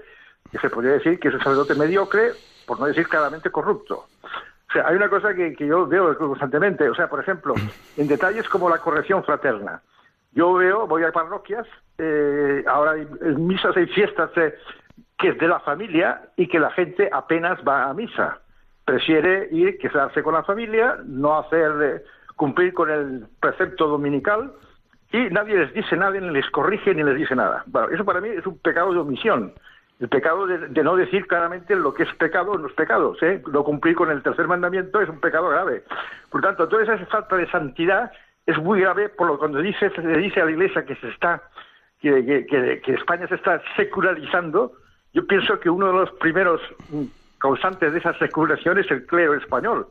Speaker 7: que se podría decir que es un sacerdote mediocre, por no decir claramente corrupto. O sea, hay una cosa que, que yo veo constantemente. O sea, por ejemplo, en detalles como la corrección fraterna. Yo veo, voy a parroquias, eh, ahora misas, hay fiestas que es de la familia y que la gente apenas va a misa. Prefiere ir, quedarse con la familia, no hacer eh, cumplir con el precepto dominical y nadie les dice nada, ni les corrige, ni les dice nada. Bueno, eso para mí es un pecado de omisión. El pecado de, no decir claramente lo que es pecado en los pecados. ¿eh? No cumplir con el tercer mandamiento es un pecado grave. Por tanto, toda esa falta de santidad es muy grave por lo cuando dice, se dice a la Iglesia que se está que, que, España se está secularizando, yo pienso que uno de los primeros causantes de esa secularización es el clero español,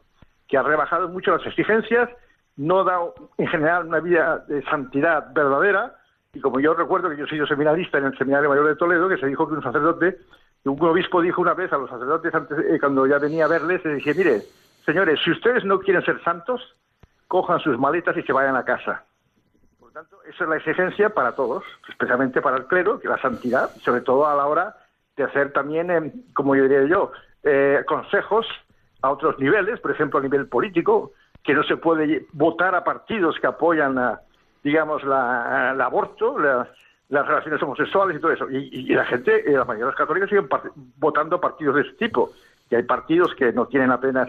Speaker 7: que ha rebajado mucho las exigencias, no da en general una vida de santidad verdadera, y como yo recuerdo que yo sido seminarista en el Seminario Mayor de Toledo, que se dijo que un sacerdote, un obispo dijo una vez a los sacerdotes antes, eh, cuando ya venía a verles, le dije, mire, señores, si ustedes no quieren ser santos, cojan sus maletas y se vayan a casa. Por tanto, esa es la exigencia para todos, especialmente para el clero, que la santidad, sobre todo a la hora de hacer también, eh, como yo diría yo, eh, consejos a otros niveles, por ejemplo a nivel político, que no se puede votar a partidos que apoyan, digamos, el aborto, las relaciones homosexuales y todo eso. Y, la gente, eh, la mayoría de los católicos siguen votando partidos de ese tipo. Y hay partidos que no tienen apenas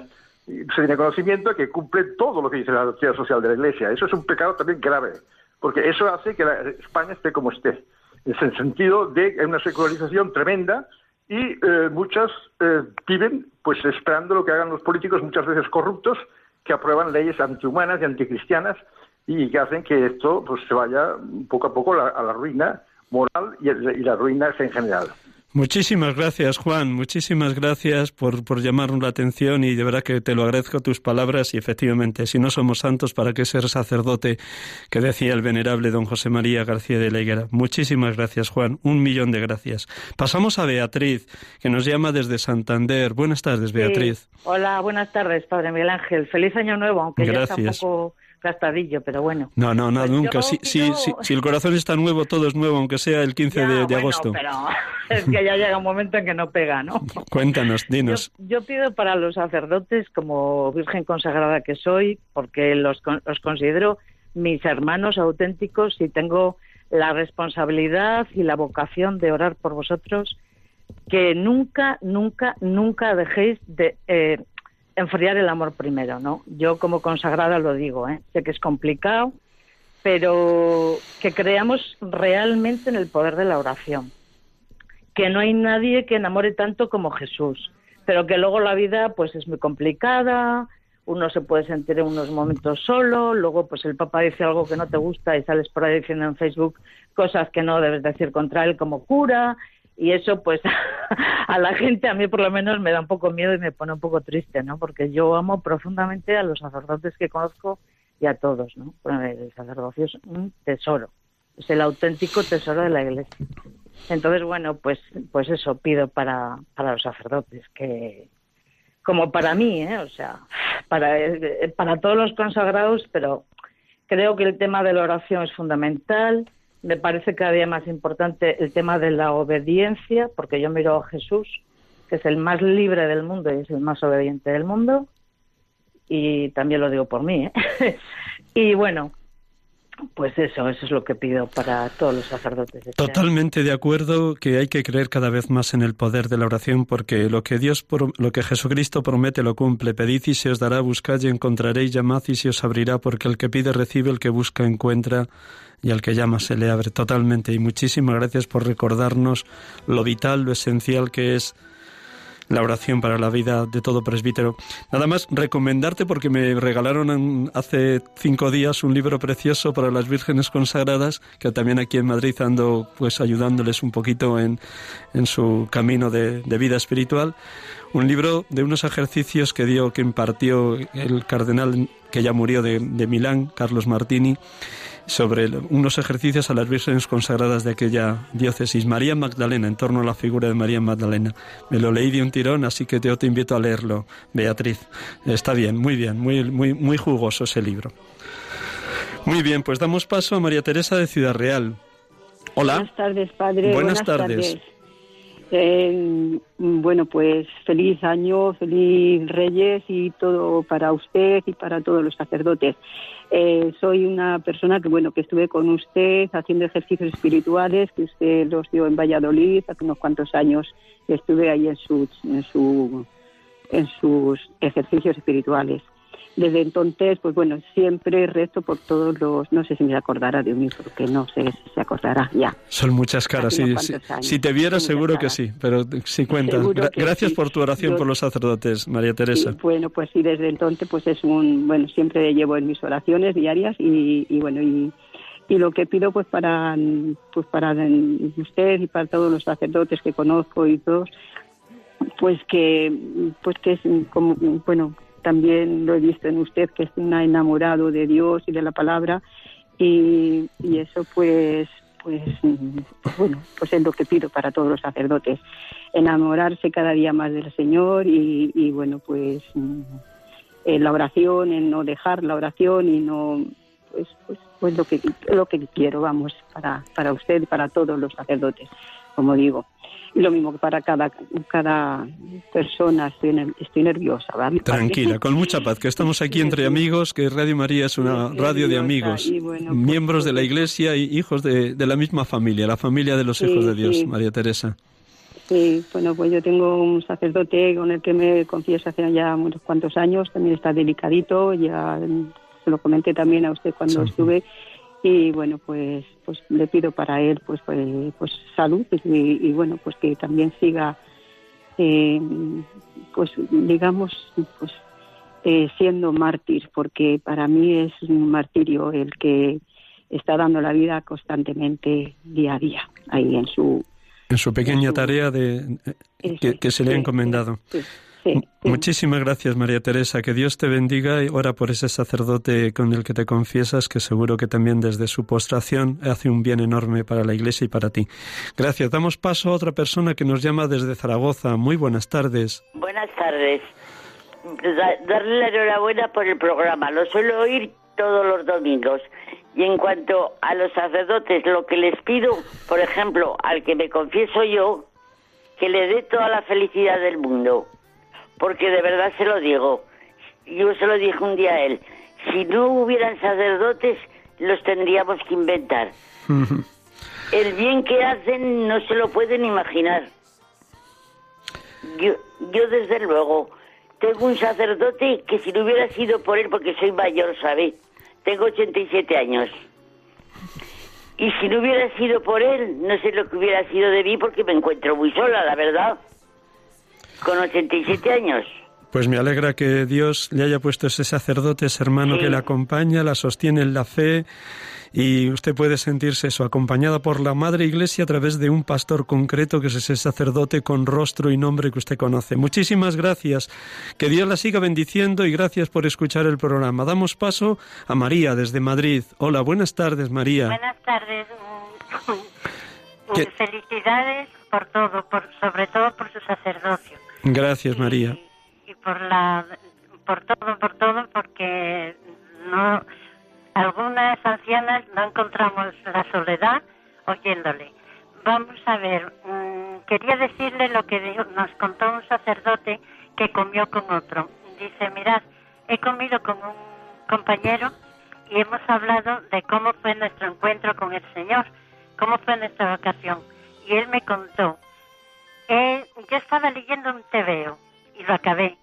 Speaker 7: se tiene conocimiento que cumple todo lo que dice la doctrina social de la Iglesia. Eso es un pecado también grave, porque eso hace que España esté como esté. Es el sentido de una secularización tremenda y eh, muchas eh, viven pues esperando lo que hagan los políticos, muchas veces corruptos, que aprueban leyes antihumanas y anticristianas y que hacen que esto pues se vaya poco a poco a la ruina moral y la ruina en general.
Speaker 3: Muchísimas gracias, Juan. Muchísimas gracias por, por llamarnos la atención y de verdad que te lo agradezco tus palabras y efectivamente, si no somos santos, ¿para qué ser sacerdote? Que decía el venerable don José María García de la Higuera. Muchísimas gracias, Juan. Un millón de gracias. Pasamos a Beatriz, que nos llama desde Santander. Buenas tardes, Beatriz.
Speaker 8: Hola, buenas tardes, Padre Miguel Ángel. Feliz año nuevo, aunque gracias. ya está un poco gastadillo, pero bueno.
Speaker 3: No, no, no, pues nunca. Si, si, el corazón está nuevo, todo es nuevo, aunque sea el 15 de, agosto.
Speaker 8: Pero es que ya llega un momento en que no pega, ¿no?
Speaker 3: Cuéntanos, dinos.
Speaker 8: Yo, pido para los sacerdotes, como Virgen consagrada que soy, porque los, los considero mis hermanos auténticos y tengo la responsabilidad y la vocación de orar por vosotros, que nunca, nunca, nunca dejéis de eh, enfriar el amor primero, ¿no? Yo como consagrada lo digo, ¿eh? sé que es complicado, pero que creamos realmente en el poder de la oración, que no hay nadie que enamore tanto como Jesús, pero que luego la vida pues es muy complicada, uno se puede sentir en unos momentos solo, luego pues el Papa dice algo que no te gusta y sales por ahí diciendo en Facebook cosas que no debes decir contra él como cura, y eso pues a la gente a mí por lo menos me da un poco miedo y me pone un poco triste no porque yo amo profundamente a los sacerdotes que conozco y a todos no el sacerdocio es un tesoro es el auténtico tesoro de la iglesia. Entonces bueno pues pues eso pido para para los sacerdotes que como para mí ¿eh? o sea para para todos los consagrados pero creo que el tema de la oración es fundamental me parece cada día más importante el tema de la obediencia, porque yo miro a Jesús, que es el más libre del mundo y es el más obediente del mundo, y también lo digo por mí. ¿eh? y bueno, pues eso, eso es lo que pido para todos los sacerdotes.
Speaker 3: Totalmente de acuerdo que hay que creer cada vez más en el poder de la oración porque lo que Dios, lo que Jesucristo promete lo cumple. Pedid y se os dará, buscad y encontraréis, llamad y se os abrirá, porque el que pide recibe, el que busca encuentra y al que llama se le abre totalmente. Y muchísimas gracias por recordarnos lo vital, lo esencial que es la oración para la vida de todo presbítero. Nada más recomendarte porque me regalaron hace cinco días un libro precioso para las vírgenes consagradas, que también aquí en Madrid ando pues ayudándoles un poquito en, en su camino de, de vida espiritual. Un libro de unos ejercicios que dio, que impartió el cardenal que ya murió de, de Milán, Carlos Martini, sobre unos ejercicios a las vírgenes consagradas de aquella diócesis, María Magdalena, en torno a la figura de María Magdalena. Me lo leí de un tirón, así que yo te invito a leerlo, Beatriz. Está bien, muy bien, muy, muy, muy jugoso ese libro. Muy bien, pues damos paso a María Teresa de Ciudad Real. Hola.
Speaker 9: Buenas tardes, padre.
Speaker 3: Buenas, tardes.
Speaker 9: Eh, bueno, pues feliz año, feliz Reyes y todo para usted y para todos los sacerdotes. Eh, soy una persona que, bueno, que estuve con usted haciendo ejercicios espirituales, que usted los dio en Valladolid hace unos cuantos años. Estuve ahí en, su, en, su, en sus ejercicios espirituales. Desde entonces, pues bueno, siempre rezo por todos los, no sé si me acordará de mí, porque no sé si se acordará ya.
Speaker 3: Son muchas caras, sí, si, si, te viera seguro que sí, pero si cuentas. Gracias por tu oración por los sacerdotes, María Teresa.
Speaker 9: bueno, pues sí, desde entonces pues es un, bueno, siempre llevo en mis oraciones diarias y, y bueno, y, y lo que pido pues para pues para usted y para todos los sacerdotes que conozco y todos pues que pues que es como bueno también lo he visto en usted que es un enamorado de Dios y de la palabra y, eso pues pues bueno pues es lo que pido para todos los sacerdotes enamorarse cada día más del Señor y, bueno pues en la oración en no dejar la oración y no pues pues pues lo que lo que quiero vamos para para usted y para todos los sacerdotes como digo. y lo mismo que para cada, cada persona. Estoy, estoy nerviosa, ¿vale?
Speaker 3: Tranquila, con mucha paz, que estamos aquí entre amigos, que Radio María es una radio de amigos, pues, miembros de la Iglesia y hijos de, de, la misma familia, la familia de los hijos de Dios, María Teresa.
Speaker 9: Sí, bueno, pues yo tengo un sacerdote con el que me confieso hace ya unos cuantos años, también está delicadito, ya se lo comenté también a usted cuando estuve y bueno pues pues le pido para él pues pues, pues salud y, bueno pues que también siga eh, pues digamos pues eh, siendo mártir porque para mí es un martirio el que está dando la vida constantemente día a día ahí en su
Speaker 3: en su pequeña tarea de que, se le ha encomendado Muchísimas gracias, María Teresa. Que Dios te bendiga y ora por ese sacerdote con el que te confiesas, que seguro que también desde su postración hace un bien enorme para la Iglesia y para ti. Gracias. Damos paso a otra persona que nos llama desde Zaragoza. Muy buenas tardes.
Speaker 10: Buenas tardes. darle la enhorabuena por el programa. Lo suelo oír todos los domingos. Y en cuanto a los sacerdotes, lo que les pido, por ejemplo, al que me confieso yo, que le dé toda la felicidad del mundo porque de verdad se lo digo. Yo se lo dije un día a él. Si no hubieran sacerdotes, los tendríamos que inventar. El bien que hacen no se lo pueden imaginar. Yo, yo desde luego tengo un sacerdote que si no hubiera sido por él, porque soy mayor, ¿sabe? Tengo 87 años. Y si no hubiera sido por él, no sé lo que hubiera sido de mí porque me encuentro muy sola, la verdad con 87 años.
Speaker 3: Pues me alegra que Dios le haya puesto ese sacerdote, ese hermano que le acompaña, la sostiene en la fe y usted puede sentirse eso, acompañada por la Madre Iglesia a través de un pastor concreto que es ese sacerdote con rostro y nombre que usted conoce. Muchísimas gracias. Que Dios la siga bendiciendo y gracias por escuchar el programa. Damos paso a María desde Madrid. Hola, buenas tardes, María.
Speaker 11: Buenas tardes. Felicidades por todo, por, sobre todo por su sacerdocio.
Speaker 3: Gracias, María.
Speaker 11: Y, por la por todo, por todo, porque no algunas ancianas no encontramos la soledad oyéndole. Vamos a ver, mm, quería decirle lo que nos contó un sacerdote que comió con otro. Dice, mirad, he comido con un compañero y hemos hablado de cómo fue nuestro encuentro con el Señor, cómo fue nuestra vacación. Y él me contó eh, yo estaba leyendo un tebeo y lo acabé.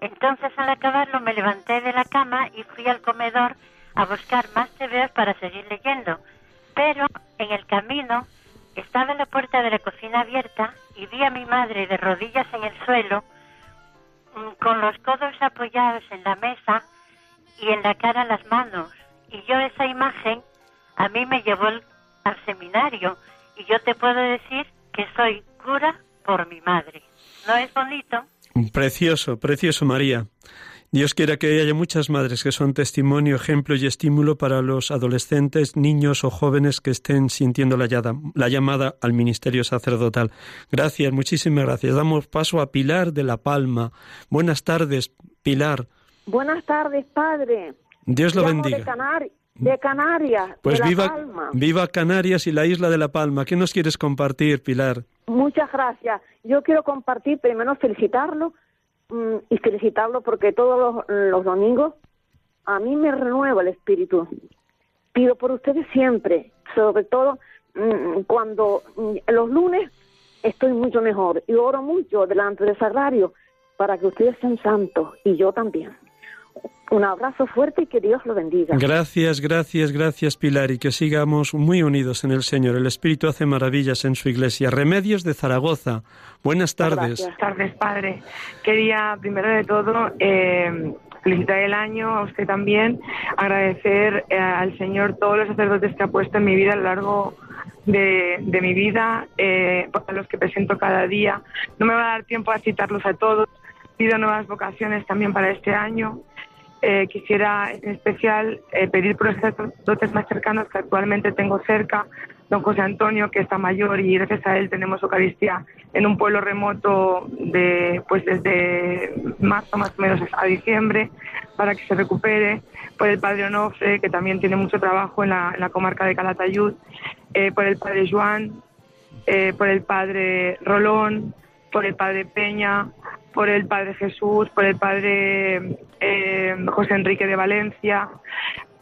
Speaker 11: Entonces al acabarlo me levanté de la cama y fui al comedor a buscar más tebeos para seguir leyendo. Pero en el camino estaba la puerta de la cocina abierta y vi a mi madre de rodillas en el suelo con los codos apoyados en la mesa y en la cara las manos. Y yo esa imagen a mí me llevó al seminario y yo te puedo decir que soy cura por mi madre. ¿No es bonito?
Speaker 3: Precioso, precioso María. Dios quiera que haya muchas madres que son testimonio, ejemplo y estímulo para los adolescentes, niños o jóvenes que estén sintiendo la, la llamada al ministerio sacerdotal. Gracias, muchísimas gracias. Damos paso a Pilar de La Palma. Buenas tardes, Pilar.
Speaker 12: Buenas tardes, padre.
Speaker 3: Dios lo bendiga.
Speaker 12: De, Canarias.
Speaker 3: Pues
Speaker 12: de
Speaker 3: viva,
Speaker 12: La Palma.
Speaker 3: viva Canarias y la isla de La Palma. ¿Qué nos quieres compartir, Pilar?
Speaker 12: Muchas gracias. Yo quiero compartir, primero felicitarlo mm, y felicitarlo porque todos los, los domingos a mí me renueva el espíritu. Pido por ustedes siempre, sobre todo mm, cuando mm, los lunes estoy mucho mejor y oro mucho delante del sagrario para que ustedes sean santos y yo también. Un abrazo fuerte y que Dios lo bendiga.
Speaker 3: Gracias, gracias, gracias Pilar y que sigamos muy unidos en el Señor. El Espíritu hace maravillas en su iglesia. Remedios de Zaragoza. Buenas tardes.
Speaker 13: Buenas tardes, Padre. Quería, primero de todo, eh, felicitar el año a usted también, agradecer eh, al Señor todos los sacerdotes que ha puesto en mi vida a lo largo de, de mi vida, eh, a los que presento cada día. No me va a dar tiempo a citarlos a todos. Pido nuevas vocaciones también para este año. Eh, quisiera en especial eh, pedir por los sacerdotes más cercanos que actualmente tengo cerca, don José Antonio, que está mayor y gracias a él tenemos Eucaristía en un pueblo remoto de, pues desde marzo más o menos a diciembre para que se recupere, por el padre Onofre, que también tiene mucho trabajo en la, comarca de Calatayud, eh, por el padre Joan, eh, por el padre Rolón, por el padre Peña, por el Padre Jesús, por el Padre eh, José Enrique de Valencia,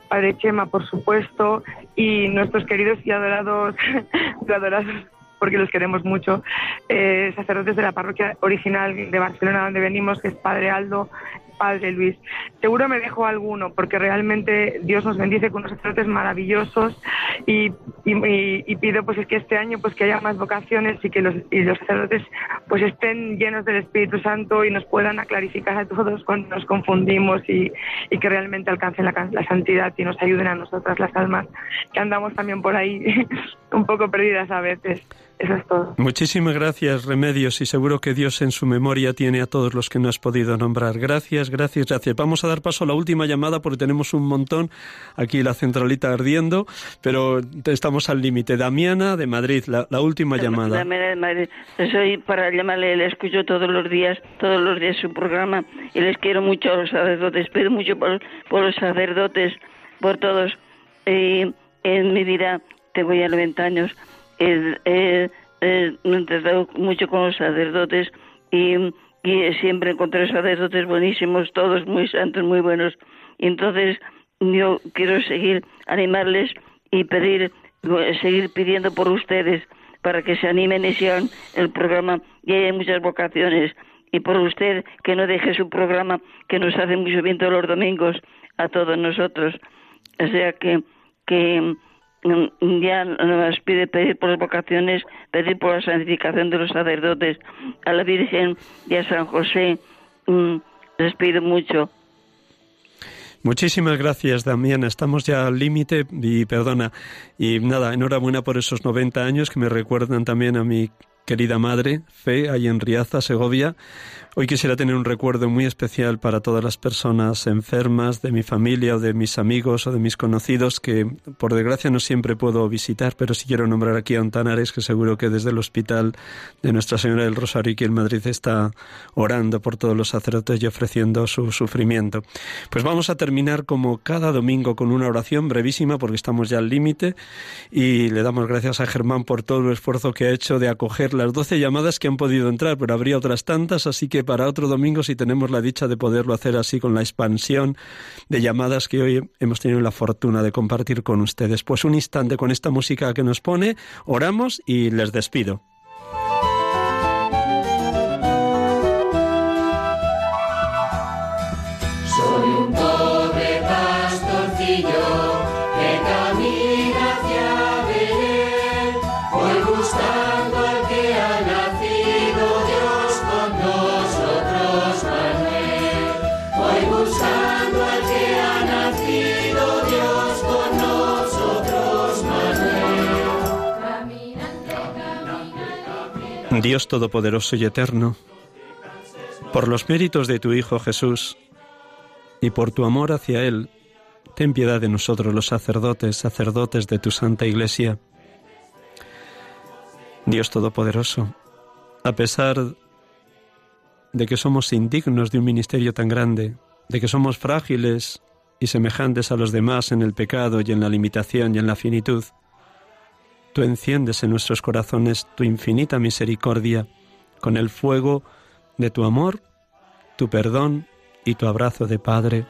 Speaker 13: Padre Chema, por supuesto, y nuestros queridos y adorados, adorados porque los queremos mucho, eh, sacerdotes de la parroquia original de Barcelona, donde venimos, que es Padre Aldo, Padre Luis. Seguro me dejo alguno, porque realmente Dios nos bendice con unos sacerdotes maravillosos y, y, y, pido pues es que este año pues que haya más vocaciones y que los, y los sacerdotes pues estén llenos del Espíritu Santo y nos puedan clarificar a todos cuando nos confundimos y, y que realmente alcancen la, la santidad y nos ayuden a nosotras las almas que andamos también por ahí un poco perdidas a veces. Eso es todo.
Speaker 3: Muchísimas gracias, Remedios, y seguro que Dios en su memoria tiene a todos los que no has podido nombrar. Gracias, gracias, gracias. Vamos a dar paso a la última llamada porque tenemos un montón aquí la centralita ardiendo, pero estamos al límite. Damiana de Madrid, la, la última llamada.
Speaker 14: Damiana de Madrid. Soy para llamarle, le escucho todos los días, todos los días su programa y les quiero mucho a los sacerdotes, pido mucho por, por los sacerdotes, por todos. Eh, en mi vida tengo ya 90 años he, he, he tratado mucho con los sacerdotes y, y, siempre encontré sacerdotes buenísimos, todos muy santos, muy buenos. Y entonces yo quiero seguir animarles y pedir, seguir pidiendo por ustedes para que se animen y sigan el programa y hay muchas vocaciones. Y por usted que no deje su programa que nos hace mucho bien todos los domingos a todos nosotros. O sea que, que ya nos pide pedir por las vocaciones, pedir por la santificación de los sacerdotes, a la Virgen y a San José. Les pido mucho.
Speaker 3: Muchísimas gracias, Damiana. Estamos ya al límite y perdona. Y nada, enhorabuena por esos 90 años que me recuerdan también a mi querida madre, Fe, ahí en Riaza, Segovia. Hoy quisiera tener un recuerdo muy especial para todas las personas enfermas de mi familia o de mis amigos o de mis conocidos que por desgracia no siempre puedo visitar, pero sí quiero nombrar aquí a Ontanares, que seguro que desde el hospital de Nuestra Señora del Rosario aquí en Madrid está orando por todos los sacerdotes y ofreciendo su sufrimiento. Pues vamos a terminar como cada domingo con una oración brevísima porque estamos ya al límite y le damos gracias a Germán por todo el esfuerzo que ha hecho de acoger las doce llamadas que han podido entrar, pero habría otras tantas, así que para otro domingo si tenemos la dicha de poderlo hacer así con la expansión de llamadas que hoy hemos tenido la fortuna de compartir con ustedes. Pues un instante con esta música que nos pone, oramos y les despido.
Speaker 1: Dios
Speaker 3: Todopoderoso y Eterno, por los méritos de tu Hijo Jesús y por tu amor hacia Él, ten piedad de nosotros los sacerdotes, sacerdotes de tu Santa Iglesia. Dios Todopoderoso, a pesar de que somos indignos de un ministerio tan grande, de que somos frágiles y semejantes a los demás en el pecado y en la limitación y en la finitud, tú enciendes en nuestros corazones tu infinita misericordia con el fuego de tu amor, tu perdón y tu abrazo de Padre.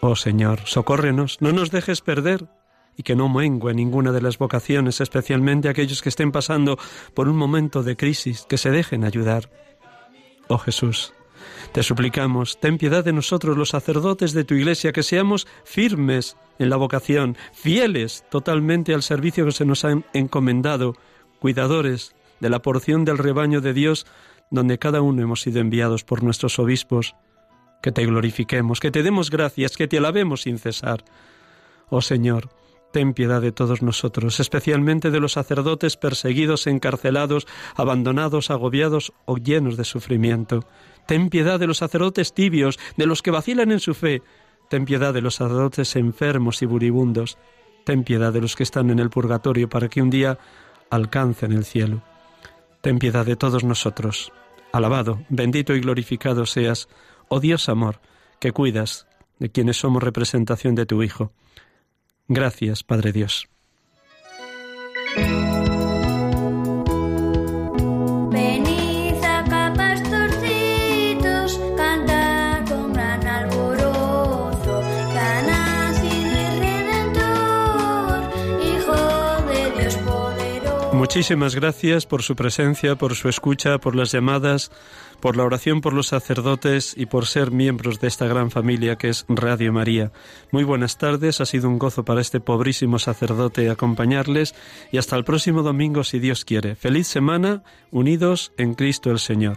Speaker 3: Oh Señor, socórrenos, no nos dejes perder y que no mengue ninguna de las vocaciones, especialmente aquellos que estén pasando por un momento de crisis, que se dejen ayudar. Oh Jesús, te suplicamos, ten piedad de nosotros los sacerdotes de tu iglesia, que seamos firmes en la vocación, fieles totalmente al servicio que se nos han encomendado, cuidadores de la porción del rebaño de Dios, donde cada uno hemos sido enviados por nuestros obispos. Que te glorifiquemos, que te demos gracias, que te alabemos sin cesar. Oh Señor, Ten piedad de todos nosotros, especialmente de los sacerdotes perseguidos, encarcelados, abandonados, agobiados o llenos de sufrimiento. Ten piedad de los sacerdotes tibios, de los que vacilan en su fe. Ten piedad de los sacerdotes enfermos y buribundos. Ten piedad de los que están en el purgatorio para que un día alcancen el cielo. Ten piedad de todos nosotros. Alabado, bendito y glorificado seas, oh Dios amor, que cuidas de quienes somos representación de tu Hijo. Gracias, Padre Dios. Muchísimas gracias por su presencia, por su escucha, por las llamadas, por la oración por los sacerdotes y por ser miembros de esta gran familia que es Radio María. Muy buenas tardes, ha sido un gozo para este pobrísimo sacerdote acompañarles y hasta el próximo domingo si Dios quiere. Feliz semana, unidos en Cristo el Señor.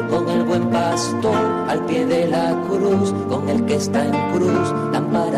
Speaker 1: con el que está en